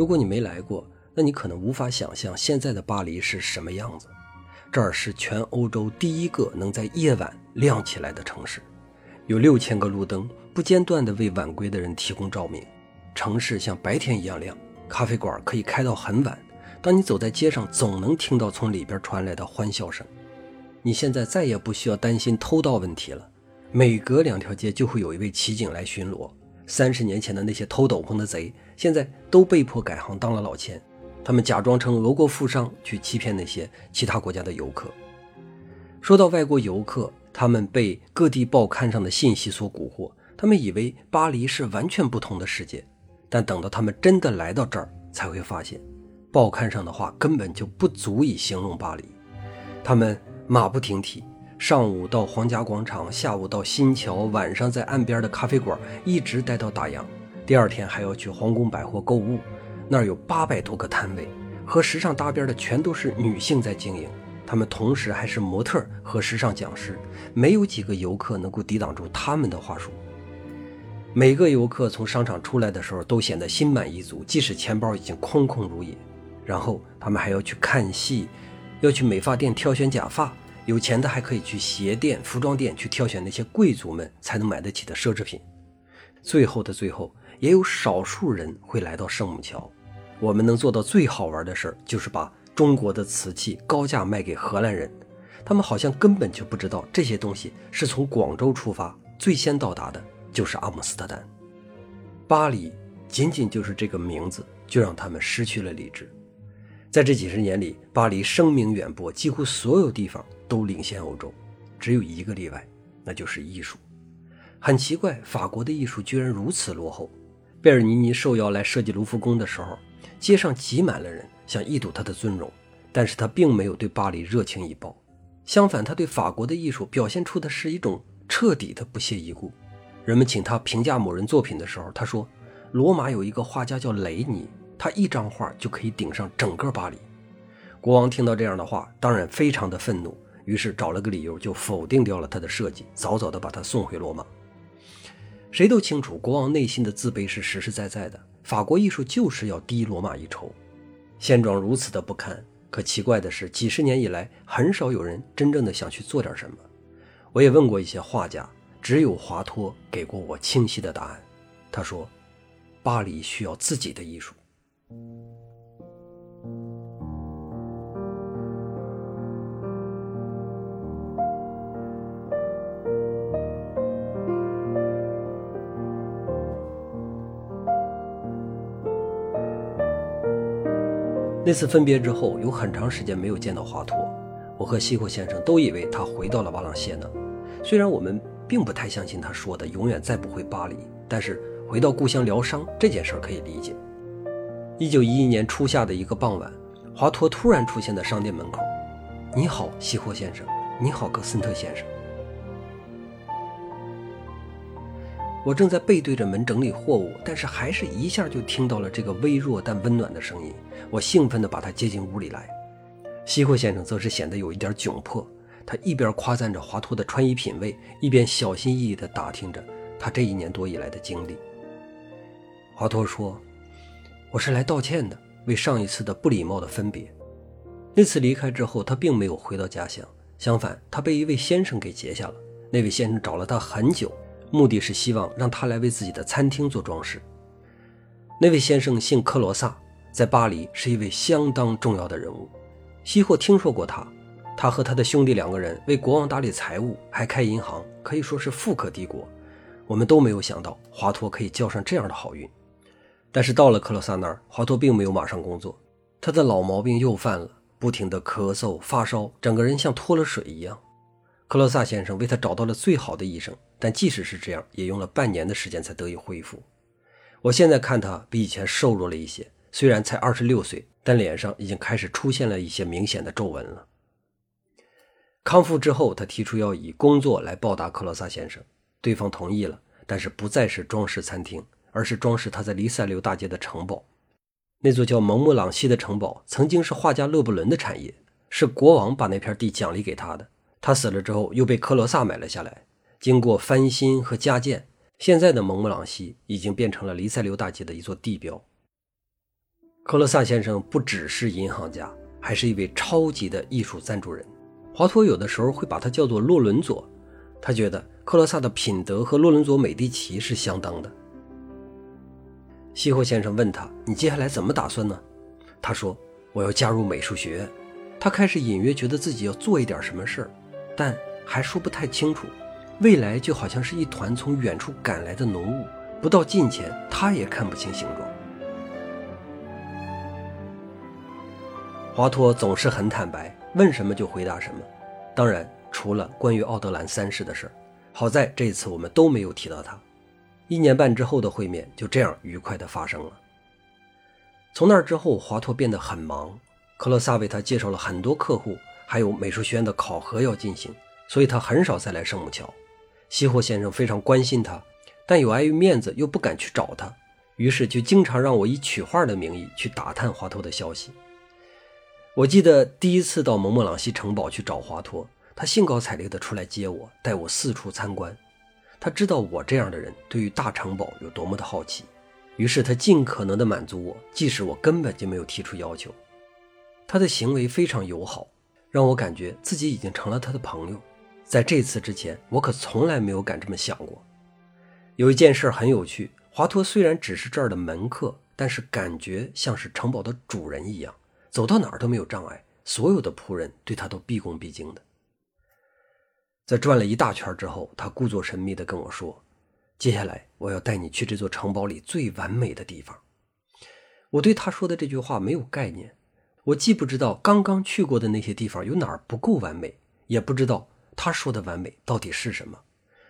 如果你没来过，那你可能无法想象现在的巴黎是什么样子。这儿是全欧洲第一个能在夜晚亮起来的城市，有六千个路灯不间断地为晚归的人提供照明。城市像白天一样亮，咖啡馆可以开到很晚。当你走在街上，总能听到从里边传来的欢笑声。你现在再也不需要担心偷盗问题了，每隔两条街就会有一位骑警来巡逻。三十年前的那些偷斗篷的贼，现在都被迫改行当了老千。他们假装成俄国富商去欺骗那些其他国家的游客。说到外国游客，他们被各地报刊上的信息所蛊惑，他们以为巴黎是完全不同的世界。但等到他们真的来到这儿，才会发现，报刊上的话根本就不足以形容巴黎。他们马不停蹄，上午到皇家广场，下午到新桥，晚上在岸边的咖啡馆一直待到打烊。第二天还要去皇宫百货购物。那儿有八百多个摊位，和时尚搭边的全都是女性在经营，她们同时还是模特和时尚讲师，没有几个游客能够抵挡住他们的话术。每个游客从商场出来的时候都显得心满意足，即使钱包已经空空如也。然后他们还要去看戏，要去美发店挑选假发，有钱的还可以去鞋店、服装店去挑选那些贵族们才能买得起的奢侈品。最后的最后，也有少数人会来到圣母桥。我们能做到最好玩的事儿，就是把中国的瓷器高价卖给荷兰人，他们好像根本就不知道这些东西是从广州出发，最先到达的就是阿姆斯特丹。巴黎仅仅就是这个名字，就让他们失去了理智。在这几十年里，巴黎声名远播，几乎所有地方都领先欧洲，只有一个例外，那就是艺术。很奇怪，法国的艺术居然如此落后。贝尔尼尼受邀来设计卢浮宫的时候。街上挤满了人，想一睹他的尊容，但是他并没有对巴黎热情以报，相反，他对法国的艺术表现出的是一种彻底的不屑一顾。人们请他评价某人作品的时候，他说：“罗马有一个画家叫雷尼，他一张画就可以顶上整个巴黎。”国王听到这样的话，当然非常的愤怒，于是找了个理由就否定掉了他的设计，早早的把他送回罗马。谁都清楚，国王内心的自卑是实实在在的。法国艺术就是要低罗马一筹，现状如此的不堪。可奇怪的是，几十年以来，很少有人真正的想去做点什么。我也问过一些画家，只有华托给过我清晰的答案。他说：“巴黎需要自己的艺术。”那次分别之后，有很长时间没有见到华托。我和西霍先生都以为他回到了瓦朗谢讷。虽然我们并不太相信他说的永远再不回巴黎，但是回到故乡疗伤这件事可以理解。一九一一年初夏的一个傍晚，华托突然出现在商店门口。“你好，西霍先生。”“你好，格森特先生。”我正在背对着门整理货物，但是还是一下就听到了这个微弱但温暖的声音。我兴奋地把他接进屋里来。西霍先生则是显得有一点窘迫，他一边夸赞着华托的穿衣品味，一边小心翼翼地打听着他这一年多以来的经历。华托说：“我是来道歉的，为上一次的不礼貌的分别。那次离开之后，他并没有回到家乡，相反，他被一位先生给截下了。那位先生找了他很久。”目的是希望让他来为自己的餐厅做装饰。那位先生姓克罗萨，在巴黎是一位相当重要的人物。西霍听说过他，他和他的兄弟两个人为国王打理财务，还开银行，可以说是富可敌国。我们都没有想到华托可以交上这样的好运。但是到了克罗萨那儿，华托并没有马上工作，他的老毛病又犯了，不停的咳嗽、发烧，整个人像脱了水一样。克罗萨先生为他找到了最好的医生。但即使是这样，也用了半年的时间才得以恢复。我现在看他比以前瘦弱了一些，虽然才二十六岁，但脸上已经开始出现了一些明显的皱纹了。康复之后，他提出要以工作来报答克罗萨先生，对方同意了，但是不再是装饰餐厅，而是装饰他在黎塞留大街的城堡。那座叫蒙莫朗西的城堡曾经是画家勒布伦的产业，是国王把那片地奖励给他的。他死了之后，又被克罗萨买了下来。经过翻新和加建，现在的蒙布朗西已经变成了黎塞留大街的一座地标。克罗萨先生不只是银行家，还是一位超级的艺术赞助人。华托有的时候会把他叫做洛伦佐，他觉得克罗萨的品德和洛伦佐·美第奇是相当的。西霍先生问他：“你接下来怎么打算呢？”他说：“我要加入美术学院。”他开始隐约觉得自己要做一点什么事儿，但还说不太清楚。未来就好像是一团从远处赶来的浓雾，不到近前，他也看不清形状。华托总是很坦白，问什么就回答什么。当然，除了关于奥德兰三世的事儿，好在这次我们都没有提到他。一年半之后的会面就这样愉快地发生了。从那之后，华托变得很忙。克洛萨为他介绍了很多客户，还有美术学院的考核要进行，所以他很少再来圣母桥。西霍先生非常关心他，但有碍于面子又不敢去找他，于是就经常让我以取画的名义去打探华托的消息。我记得第一次到蒙莫朗西城堡去找华托，他兴高采烈地出来接我，带我四处参观。他知道我这样的人对于大城堡有多么的好奇，于是他尽可能地满足我，即使我根本就没有提出要求。他的行为非常友好，让我感觉自己已经成了他的朋友。在这次之前，我可从来没有敢这么想过。有一件事很有趣，华佗虽然只是这儿的门客，但是感觉像是城堡的主人一样。走到哪儿都没有障碍，所有的仆人对他都毕恭毕敬的。在转了一大圈之后，他故作神秘地跟我说：“接下来我要带你去这座城堡里最完美的地方。”我对他说的这句话没有概念，我既不知道刚刚去过的那些地方有哪儿不够完美，也不知道他说的完美到底是什么。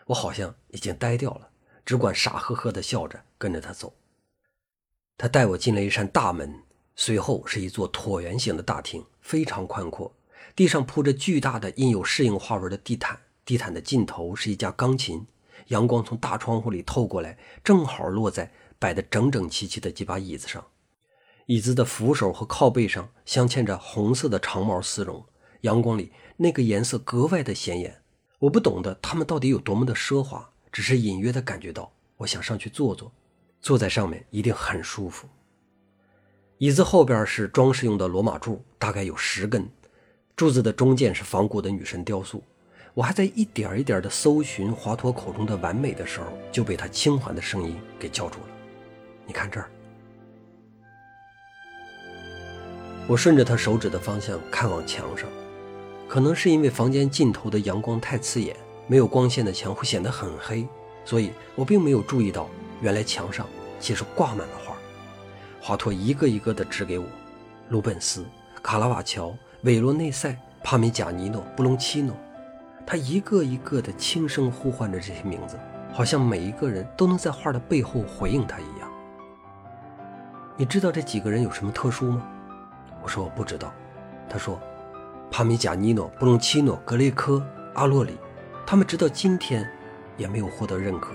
我好像已经呆掉了，只管傻呵呵地笑着跟着他走。他带我进了一扇大门。随后是一座椭圆形的大厅，非常宽阔，地上铺着巨大的印有适应花纹的地毯，地毯的尽头是一架钢琴，阳光从大窗户里透过来，正好落在摆得整整齐齐的几把椅子上，椅子的扶手和靠背上镶嵌着红色的长毛丝绒，阳光里那个颜色格外的显眼。我不懂得它们到底有多么的奢华，只是隐约的感觉到，我想上去坐坐，坐在上面一定很舒服。椅子后边是装饰用的罗马柱，大概有十根，柱子的中间是仿古的女神雕塑。我还在一点一点的搜寻华佗口中的完美的时候，就被他轻缓的声音给叫住了。你看这儿。我顺着他手指的方向看往墙上，可能是因为房间尽头的阳光太刺眼，没有光线的墙会显得很黑，所以我并没有注意到，原来墙上其实挂满了画。华托一个一个地指给我，鲁本斯、卡拉瓦乔、韦罗内塞、帕米贾尼诺、布隆奇诺，他一个一个地轻声呼唤着这些名字，好像每一个人都能在画的背后回应他一样。你知道这几个人有什么特殊吗？我说我不知道。他说，帕米贾尼诺、布隆奇诺、格雷科、阿洛里，他们直到今天也没有获得认可，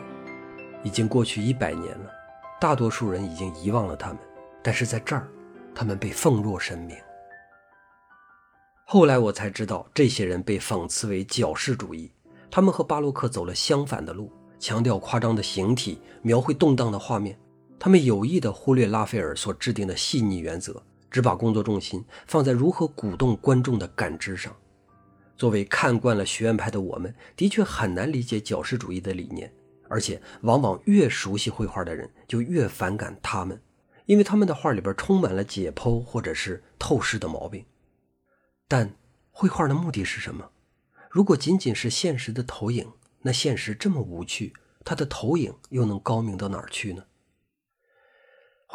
已经过去一百年了，大多数人已经遗忘了他们。但是在这儿，他们被奉若神明。后来我才知道，这些人被讽刺为矫饰主义。他们和巴洛克走了相反的路，强调夸张的形体，描绘动荡的画面。他们有意地忽略拉斐尔所制定的细腻原则，只把工作重心放在如何鼓动观众的感知上。作为看惯了学院派的我们，的确很难理解矫饰主义的理念，而且往往越熟悉绘画的人就越反感他们。因为他们的画里边充满了解剖或者是透视的毛病，但绘画的目的是什么？如果仅仅是现实的投影，那现实这么无趣，它的投影又能高明到哪儿去呢？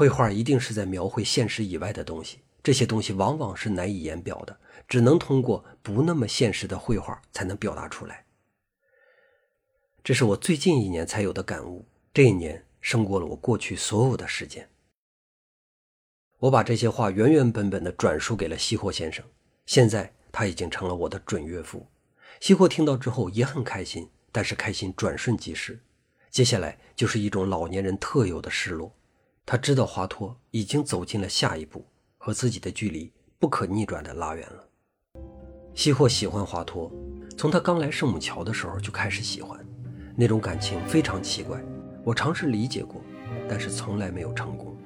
绘画一定是在描绘现实以外的东西，这些东西往往是难以言表的，只能通过不那么现实的绘画才能表达出来。这是我最近一年才有的感悟，这一年胜过了我过去所有的时间。我把这些话原原本本的转述给了西霍先生，现在他已经成了我的准岳父。西霍听到之后也很开心，但是开心转瞬即逝。接下来就是一种老年人特有的失落。他知道华佗已经走进了下一步，和自己的距离不可逆转的拉远了。西霍喜欢华佗，从他刚来圣母桥的时候就开始喜欢，那种感情非常奇怪。我尝试理解过，但是从来没有成功。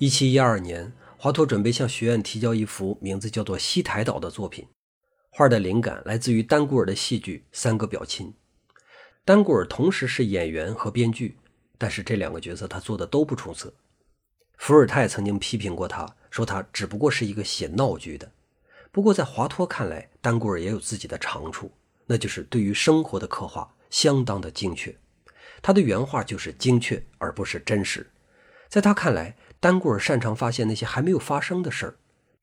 一七一二年，华佗准备向学院提交一幅名字叫做《西台岛》的作品。画的灵感来自于丹古尔的戏剧《三个表亲》。丹古尔同时是演员和编剧，但是这两个角色他做的都不出色。伏尔泰曾经批评过他，说他只不过是一个写闹剧的。不过在华佗看来，丹古尔也有自己的长处，那就是对于生活的刻画相当的精确。他的原话就是精确，而不是真实。在他看来，丹古尔擅长发现那些还没有发生的事儿，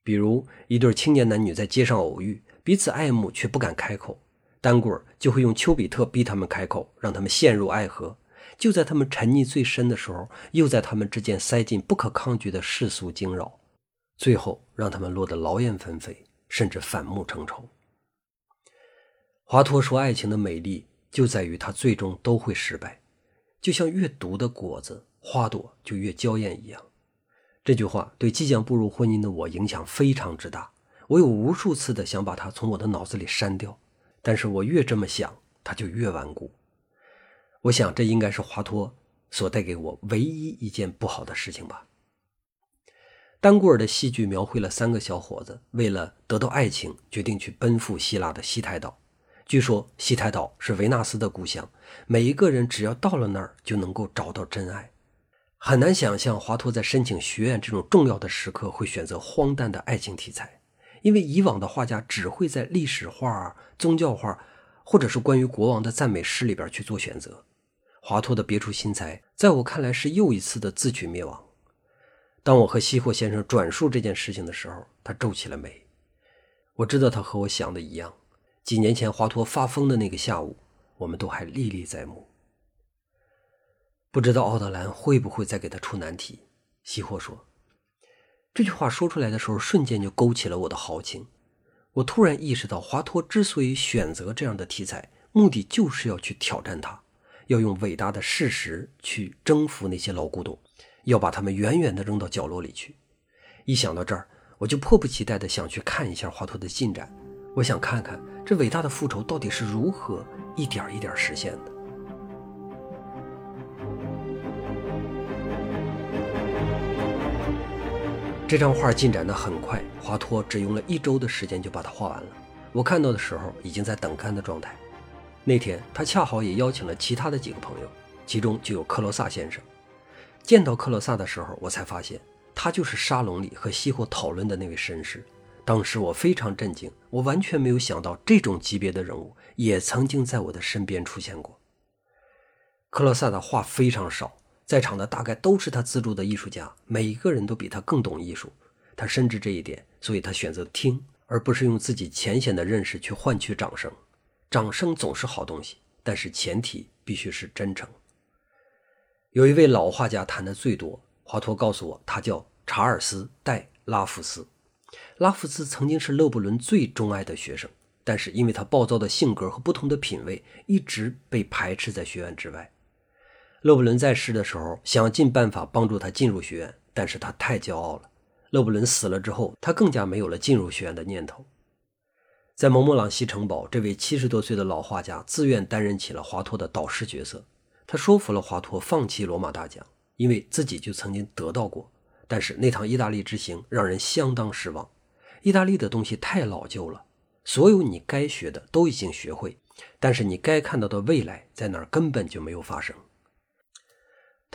比如一对青年男女在街上偶遇，彼此爱慕却不敢开口，丹古尔就会用丘比特逼他们开口，让他们陷入爱河。就在他们沉溺最深的时候，又在他们之间塞进不可抗拒的世俗惊扰，最后让他们落得劳燕分飞，甚至反目成仇。华佗说：“爱情的美丽就在于它最终都会失败，就像越毒的果子，花朵就越娇艳一样。”这句话对即将步入婚姻的我影响非常之大，我有无数次的想把它从我的脑子里删掉，但是我越这么想，它就越顽固。我想这应该是华佗所带给我唯一一件不好的事情吧。丹古尔的戏剧描绘了三个小伙子为了得到爱情，决定去奔赴希腊的西台岛。据说西台岛是维纳斯的故乡，每一个人只要到了那儿就能够找到真爱。很难想象华佗在申请学院这种重要的时刻会选择荒诞的爱情题材，因为以往的画家只会在历史画、宗教画，或者是关于国王的赞美诗里边去做选择。华佗的别出心裁，在我看来是又一次的自取灭亡。当我和西霍先生转述这件事情的时候，他皱起了眉。我知道他和我想的一样，几年前华佗发疯的那个下午，我们都还历历在目。不知道奥德兰会不会再给他出难题？西霍说。这句话说出来的时候，瞬间就勾起了我的豪情。我突然意识到，华佗之所以选择这样的题材，目的就是要去挑战他，要用伟大的事实去征服那些老古董，要把他们远远地扔到角落里去。一想到这儿，我就迫不及待地想去看一下华佗的进展。我想看看这伟大的复仇到底是如何一点一点实现的。这张画进展得很快，华佗只用了一周的时间就把它画完了。我看到的时候已经在等干的状态。那天他恰好也邀请了其他的几个朋友，其中就有克罗萨先生。见到克罗萨的时候，我才发现他就是沙龙里和西霍讨论的那位绅士。当时我非常震惊，我完全没有想到这种级别的人物也曾经在我的身边出现过。克罗萨的话非常少。在场的大概都是他资助的艺术家，每一个人都比他更懂艺术。他深知这一点，所以他选择听，而不是用自己浅显的认识去换取掌声。掌声总是好东西，但是前提必须是真诚。有一位老画家谈的最多，华佗告诉我，他叫查尔斯·戴拉夫斯。拉夫斯曾经是勒布伦最钟爱的学生，但是因为他暴躁的性格和不同的品味，一直被排斥在学院之外。勒布伦在世的时候，想尽办法帮助他进入学院，但是他太骄傲了。勒布伦死了之后，他更加没有了进入学院的念头。在蒙莫朗西城堡，这位七十多岁的老画家自愿担任起了华佗的导师角色。他说服了华佗放弃罗马大奖，因为自己就曾经得到过。但是那趟意大利之行让人相当失望。意大利的东西太老旧了，所有你该学的都已经学会，但是你该看到的未来在那儿根本就没有发生。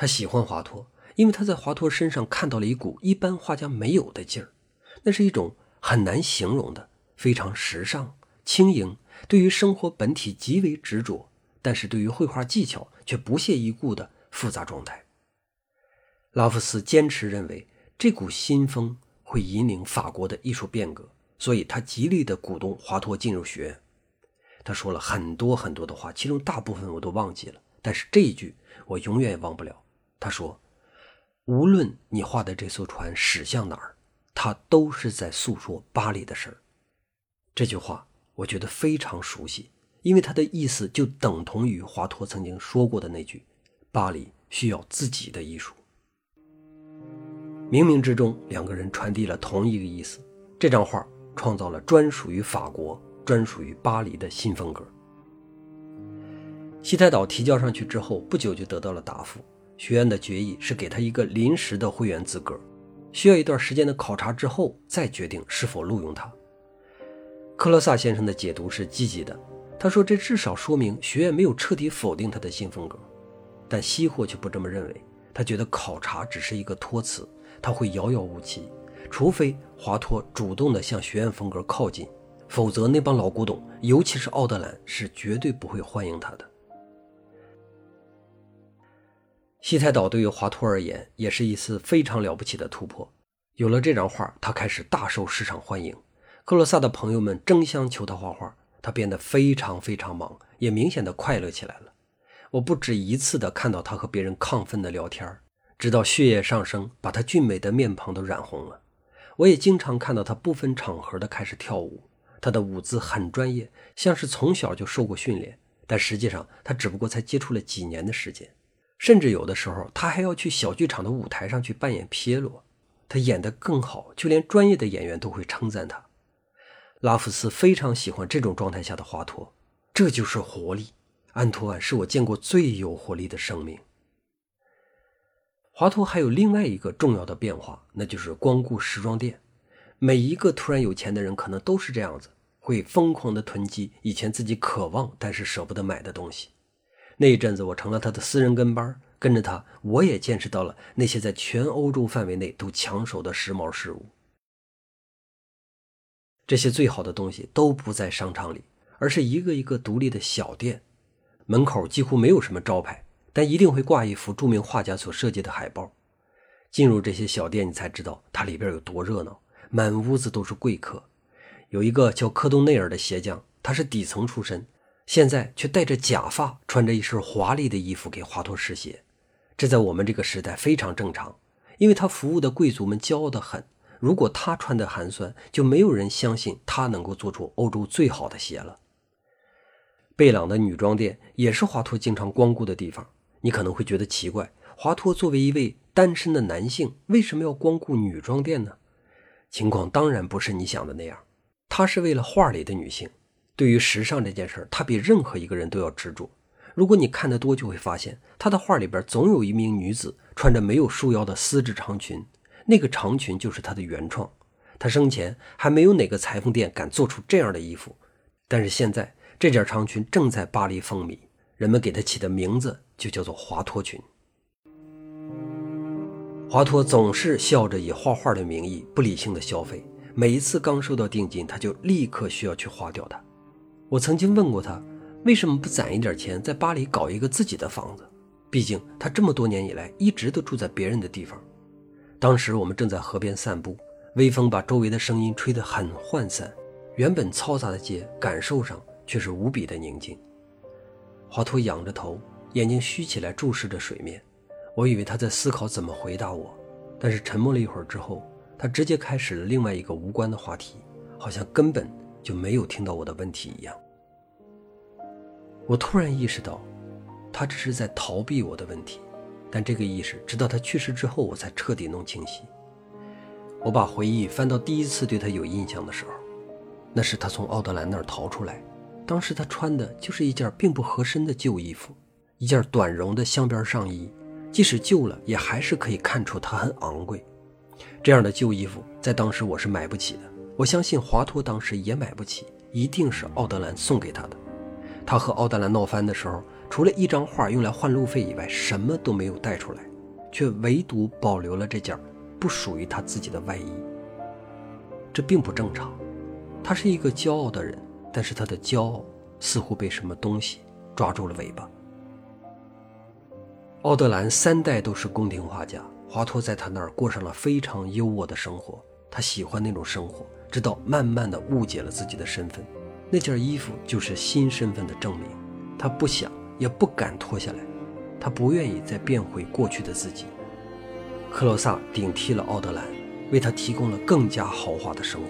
他喜欢华佗，因为他在华佗身上看到了一股一般画家没有的劲儿，那是一种很难形容的、非常时尚、轻盈，对于生活本体极为执着，但是对于绘画技巧却不屑一顾的复杂状态。拉夫斯坚持认为这股新风会引领法国的艺术变革，所以他极力的鼓动华佗进入学院。他说了很多很多的话，其中大部分我都忘记了，但是这一句我永远也忘不了。他说：“无论你画的这艘船驶向哪儿，它都是在诉说巴黎的事儿。”这句话我觉得非常熟悉，因为它的意思就等同于华佗曾经说过的那句：“巴黎需要自己的艺术。”冥冥之中，两个人传递了同一个意思。这张画创造了专属于法国、专属于巴黎的新风格。西台岛提交上去之后，不久就得到了答复。学院的决议是给他一个临时的会员资格，需要一段时间的考察之后再决定是否录用他。克罗萨先生的解读是积极的，他说这至少说明学院没有彻底否定他的新风格。但西霍却不这么认为，他觉得考察只是一个托词，他会遥遥无期，除非华托主动的向学院风格靠近，否则那帮老古董，尤其是奥德兰，是绝对不会欢迎他的。西太岛对于华托而言也是一次非常了不起的突破。有了这张画，他开始大受市场欢迎。克洛萨的朋友们争相求他画画，他变得非常非常忙，也明显的快乐起来了。我不止一次的看到他和别人亢奋的聊天，直到血液上升，把他俊美的面庞都染红了。我也经常看到他不分场合的开始跳舞，他的舞姿很专业，像是从小就受过训练。但实际上，他只不过才接触了几年的时间。甚至有的时候，他还要去小剧场的舞台上去扮演皮耶罗，他演得更好，就连专业的演员都会称赞他。拉夫斯非常喜欢这种状态下的华佗，这就是活力。安托万是我见过最有活力的生命。华佗还有另外一个重要的变化，那就是光顾时装店。每一个突然有钱的人可能都是这样子，会疯狂的囤积以前自己渴望但是舍不得买的东西。那一阵子，我成了他的私人跟班，跟着他，我也见识到了那些在全欧洲范围内都抢手的时髦事物。这些最好的东西都不在商场里，而是一个一个独立的小店，门口几乎没有什么招牌，但一定会挂一幅著名画家所设计的海报。进入这些小店，你才知道它里边有多热闹，满屋子都是贵客。有一个叫科东内尔的鞋匠，他是底层出身。现在却戴着假发，穿着一身华丽的衣服给华托试鞋，这在我们这个时代非常正常，因为他服务的贵族们骄傲的很。如果他穿的寒酸，就没有人相信他能够做出欧洲最好的鞋了。贝朗的女装店也是华托经常光顾的地方。你可能会觉得奇怪，华托作为一位单身的男性，为什么要光顾女装店呢？情况当然不是你想的那样，他是为了画里的女性。对于时尚这件事儿，他比任何一个人都要执着。如果你看得多，就会发现他的画里边总有一名女子穿着没有束腰的丝质长裙，那个长裙就是他的原创。他生前还没有哪个裁缝店敢做出这样的衣服，但是现在这件长裙正在巴黎风靡，人们给他起的名字就叫做华托裙。华托总是笑着以画画的名义不理性的消费，每一次刚收到定金，他就立刻需要去花掉它。我曾经问过他，为什么不攒一点钱在巴黎搞一个自己的房子？毕竟他这么多年以来一直都住在别人的地方。当时我们正在河边散步，微风把周围的声音吹得很涣散，原本嘈杂的街感受上却是无比的宁静。华托仰着头，眼睛虚起来注视着水面。我以为他在思考怎么回答我，但是沉默了一会儿之后，他直接开始了另外一个无关的话题，好像根本就没有听到我的问题一样。我突然意识到，他只是在逃避我的问题，但这个意识直到他去世之后，我才彻底弄清晰。我把回忆翻到第一次对他有印象的时候，那是他从奥德兰那儿逃出来，当时他穿的就是一件并不合身的旧衣服，一件短绒的镶边上衣，即使旧了，也还是可以看出它很昂贵。这样的旧衣服在当时我是买不起的，我相信华托当时也买不起，一定是奥德兰送给他的。他和奥德兰闹翻的时候，除了一张画用来换路费以外，什么都没有带出来，却唯独保留了这件不属于他自己的外衣。这并不正常。他是一个骄傲的人，但是他的骄傲似乎被什么东西抓住了尾巴。奥德兰三代都是宫廷画家，华托在他那儿过上了非常优渥的生活。他喜欢那种生活，直到慢慢的误解了自己的身份。那件衣服就是新身份的证明，他不想也不敢脱下来，他不愿意再变回过去的自己。克洛萨顶替了奥德兰，为他提供了更加豪华的生活。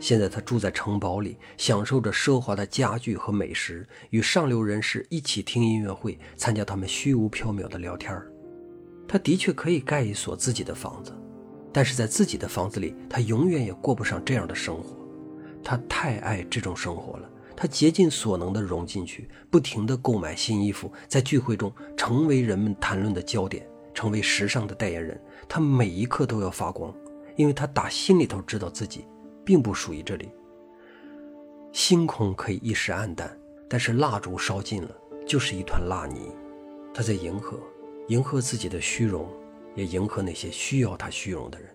现在他住在城堡里，享受着奢华的家具和美食，与上流人士一起听音乐会，参加他们虚无缥缈的聊天他的确可以盖一所自己的房子，但是在自己的房子里，他永远也过不上这样的生活。他太爱这种生活了，他竭尽所能地融进去，不停地购买新衣服，在聚会中成为人们谈论的焦点，成为时尚的代言人。他每一刻都要发光，因为他打心里头知道自己并不属于这里。星空可以一时暗淡，但是蜡烛烧尽了就是一团蜡泥。他在迎合，迎合自己的虚荣，也迎合那些需要他虚荣的人。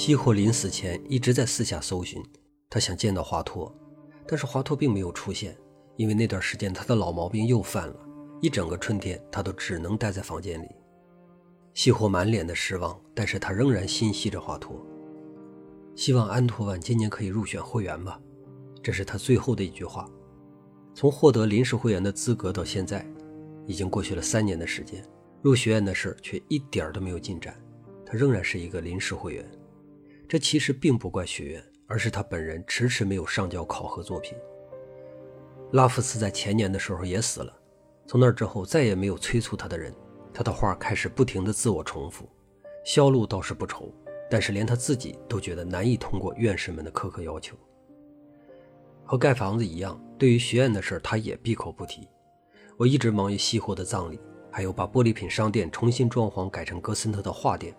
西霍临死前一直在四下搜寻，他想见到华佗，但是华佗并没有出现，因为那段时间他的老毛病又犯了，一整个春天他都只能待在房间里。西霍满脸的失望，但是他仍然心系着华佗，希望安托万今年可以入选会员吧，这是他最后的一句话。从获得临时会员的资格到现在，已经过去了三年的时间，入学院的事却一点都没有进展，他仍然是一个临时会员。这其实并不怪学院，而是他本人迟迟没有上交考核作品。拉夫斯在前年的时候也死了，从那之后再也没有催促他的人，他的画开始不停的自我重复，销路倒是不愁，但是连他自己都觉得难以通过院士们的苛刻要求。和盖房子一样，对于学院的事他也闭口不提。我一直忙于西霍的葬礼，还有把玻璃品商店重新装潢改成格森特的画店。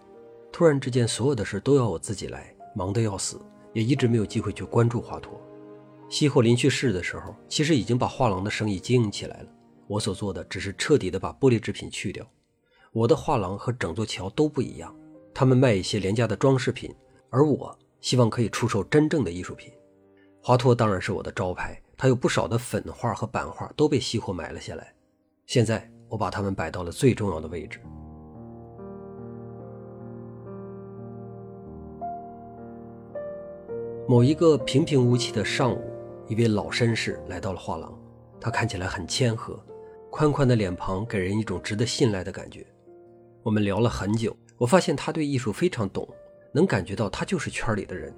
突然之间，所有的事都要我自己来，忙得要死，也一直没有机会去关注华佗。西霍临去世的时候，其实已经把画廊的生意经营起来了。我所做的只是彻底的把玻璃制品去掉。我的画廊和整座桥都不一样，他们卖一些廉价的装饰品，而我希望可以出售真正的艺术品。华佗当然是我的招牌，他有不少的粉画和版画都被西霍买了下来。现在我把它们摆到了最重要的位置。某一个平平无奇的上午，一位老绅士来到了画廊。他看起来很谦和，宽宽的脸庞给人一种值得信赖的感觉。我们聊了很久，我发现他对艺术非常懂，能感觉到他就是圈里的人。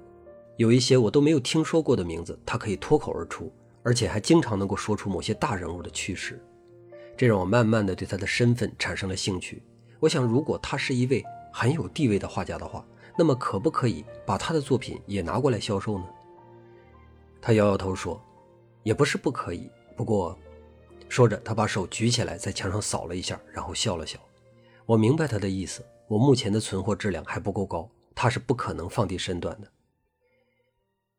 有一些我都没有听说过的名字，他可以脱口而出，而且还经常能够说出某些大人物的趣事。这让我慢慢的对他的身份产生了兴趣。我想，如果他是一位很有地位的画家的话。那么可不可以把他的作品也拿过来销售呢？他摇摇头说：“也不是不可以，不过……”说着，他把手举起来，在墙上扫了一下，然后笑了笑。我明白他的意思。我目前的存货质量还不够高，他是不可能放低身段的。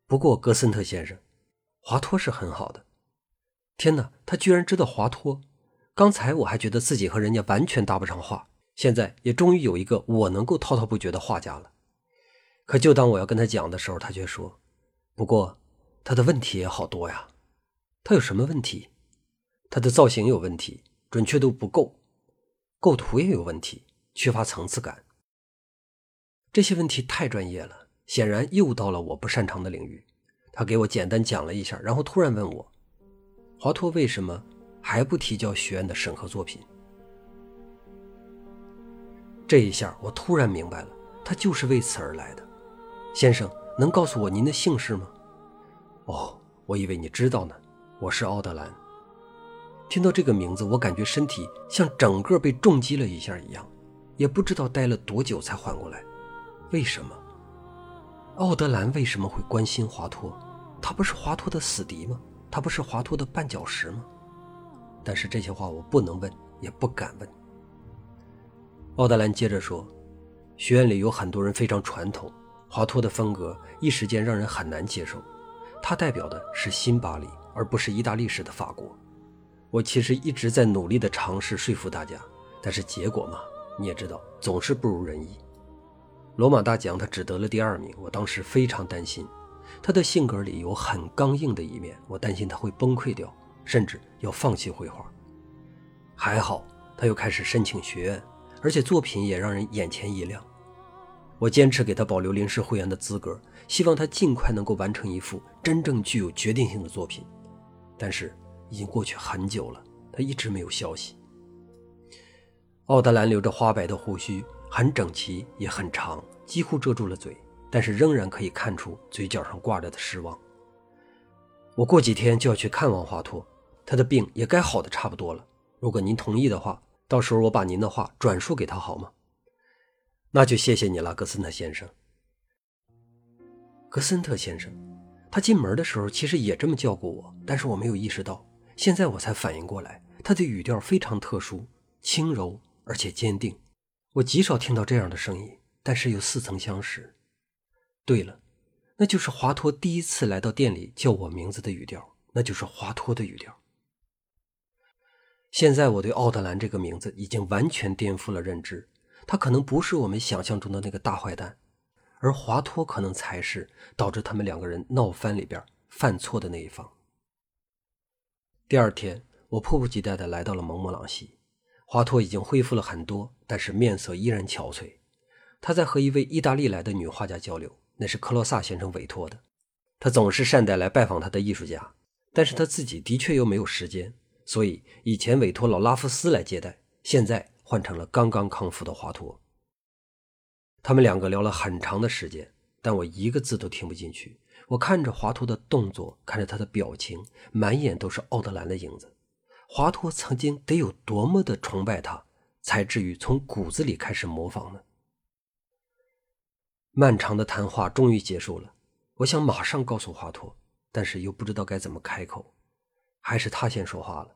不过，格森特先生，华托是很好的。天哪，他居然知道华托！刚才我还觉得自己和人家完全搭不上话，现在也终于有一个我能够滔滔不绝的画家了。可就当我要跟他讲的时候，他却说：“不过，他的问题也好多呀。他有什么问题？他的造型有问题，准确度不够，构图也有问题，缺乏层次感。这些问题太专业了，显然又到了我不擅长的领域。”他给我简单讲了一下，然后突然问我：“华托为什么还不提交学院的审核作品？”这一下，我突然明白了，他就是为此而来的。先生，能告诉我您的姓氏吗？哦，我以为你知道呢。我是奥德兰。听到这个名字，我感觉身体像整个被重击了一下一样，也不知道待了多久才缓过来。为什么？奥德兰为什么会关心华托？他不是华托的死敌吗？他不是华托的绊脚石吗？但是这些话我不能问，也不敢问。奥德兰接着说：“学院里有很多人非常传统。”华托的风格一时间让人很难接受，他代表的是新巴黎，而不是意大利式的法国。我其实一直在努力地尝试说服大家，但是结果嘛，你也知道，总是不如人意。罗马大奖他只得了第二名，我当时非常担心，他的性格里有很刚硬的一面，我担心他会崩溃掉，甚至要放弃绘画。还好，他又开始申请学院，而且作品也让人眼前一亮。我坚持给他保留临时会员的资格，希望他尽快能够完成一幅真正具有决定性的作品。但是已经过去很久了，他一直没有消息。奥德兰留着花白的胡须，很整齐，也很长，几乎遮住了嘴，但是仍然可以看出嘴角上挂着的失望。我过几天就要去看望华托，他的病也该好的差不多了。如果您同意的话，到时候我把您的话转述给他好吗？那就谢谢你了，格森特先生。格森特先生，他进门的时候其实也这么叫过我，但是我没有意识到，现在我才反应过来，他的语调非常特殊，轻柔而且坚定。我极少听到这样的声音，但是又似曾相识。对了，那就是华托第一次来到店里叫我名字的语调，那就是华托的语调。现在我对奥德兰这个名字已经完全颠覆了认知，他可能不是我们想象中的那个大坏蛋，而华托可能才是导致他们两个人闹翻里边犯错的那一方。第二天，我迫不及待地来到了蒙莫朗西，华托已经恢复了很多，但是面色依然憔悴。他在和一位意大利来的女画家交流，那是克洛萨先生委托的。他总是善待来拜访他的艺术家，但是他自己的确又没有时间。所以以前委托老拉夫斯来接待，现在换成了刚刚康复的华佗。他们两个聊了很长的时间，但我一个字都听不进去。我看着华佗的动作，看着他的表情，满眼都是奥德兰的影子。华佗曾经得有多么的崇拜他，才至于从骨子里开始模仿呢？漫长的谈话终于结束了，我想马上告诉华佗，但是又不知道该怎么开口。还是他先说话了。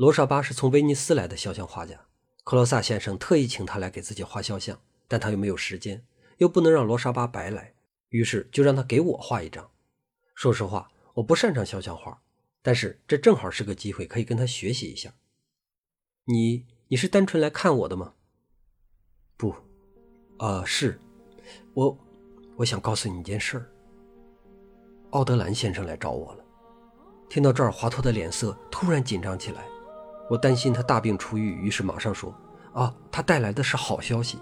罗莎巴是从威尼斯来的肖像画家，克罗萨先生特意请他来给自己画肖像，但他又没有时间，又不能让罗莎巴白来，于是就让他给我画一张。说实话，我不擅长肖像画，但是这正好是个机会，可以跟他学习一下。你你是单纯来看我的吗？不，啊，是，我我想告诉你一件事儿。奥德兰先生来找我了。听到这儿，华托的脸色突然紧张起来。我担心他大病初愈，于是马上说：“啊，他带来的是好消息。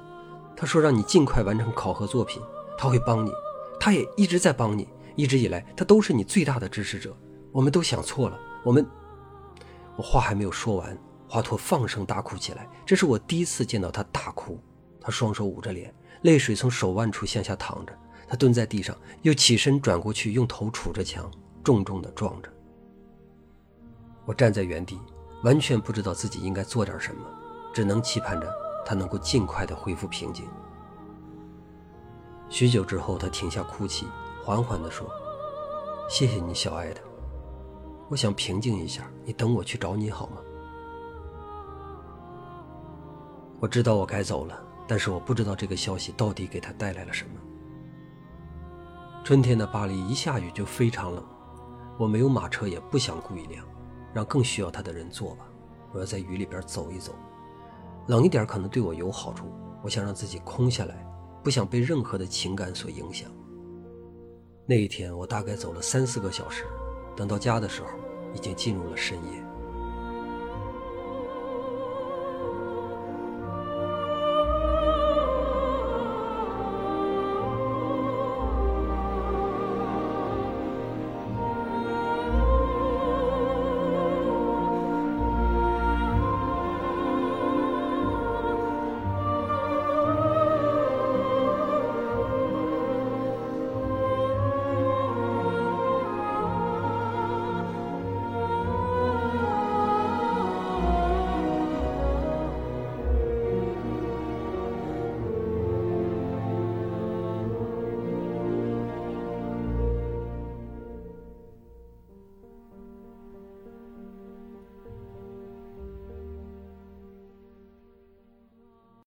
他说让你尽快完成考核作品，他会帮你。他也一直在帮你，一直以来他都是你最大的支持者。我们都想错了，我们……我话还没有说完，华佗放声大哭起来。这是我第一次见到他大哭。他双手捂着脸，泪水从手腕处向下淌着。他蹲在地上，又起身转过去，用头杵着墙，重重地撞着。我站在原地，完全不知道自己应该做点什么，只能期盼着他能够尽快的恢复平静。许久之后，他停下哭泣，缓缓地说：“谢谢你，小爱的。我想平静一下，你等我去找你好吗？”我知道我该走了，但是我不知道这个消息到底给他带来了什么。春天的巴黎一下雨就非常冷，我没有马车，也不想雇一辆。让更需要他的人做吧。我要在雨里边走一走，冷一点可能对我有好处。我想让自己空下来，不想被任何的情感所影响。那一天，我大概走了三四个小时，等到家的时候，已经进入了深夜。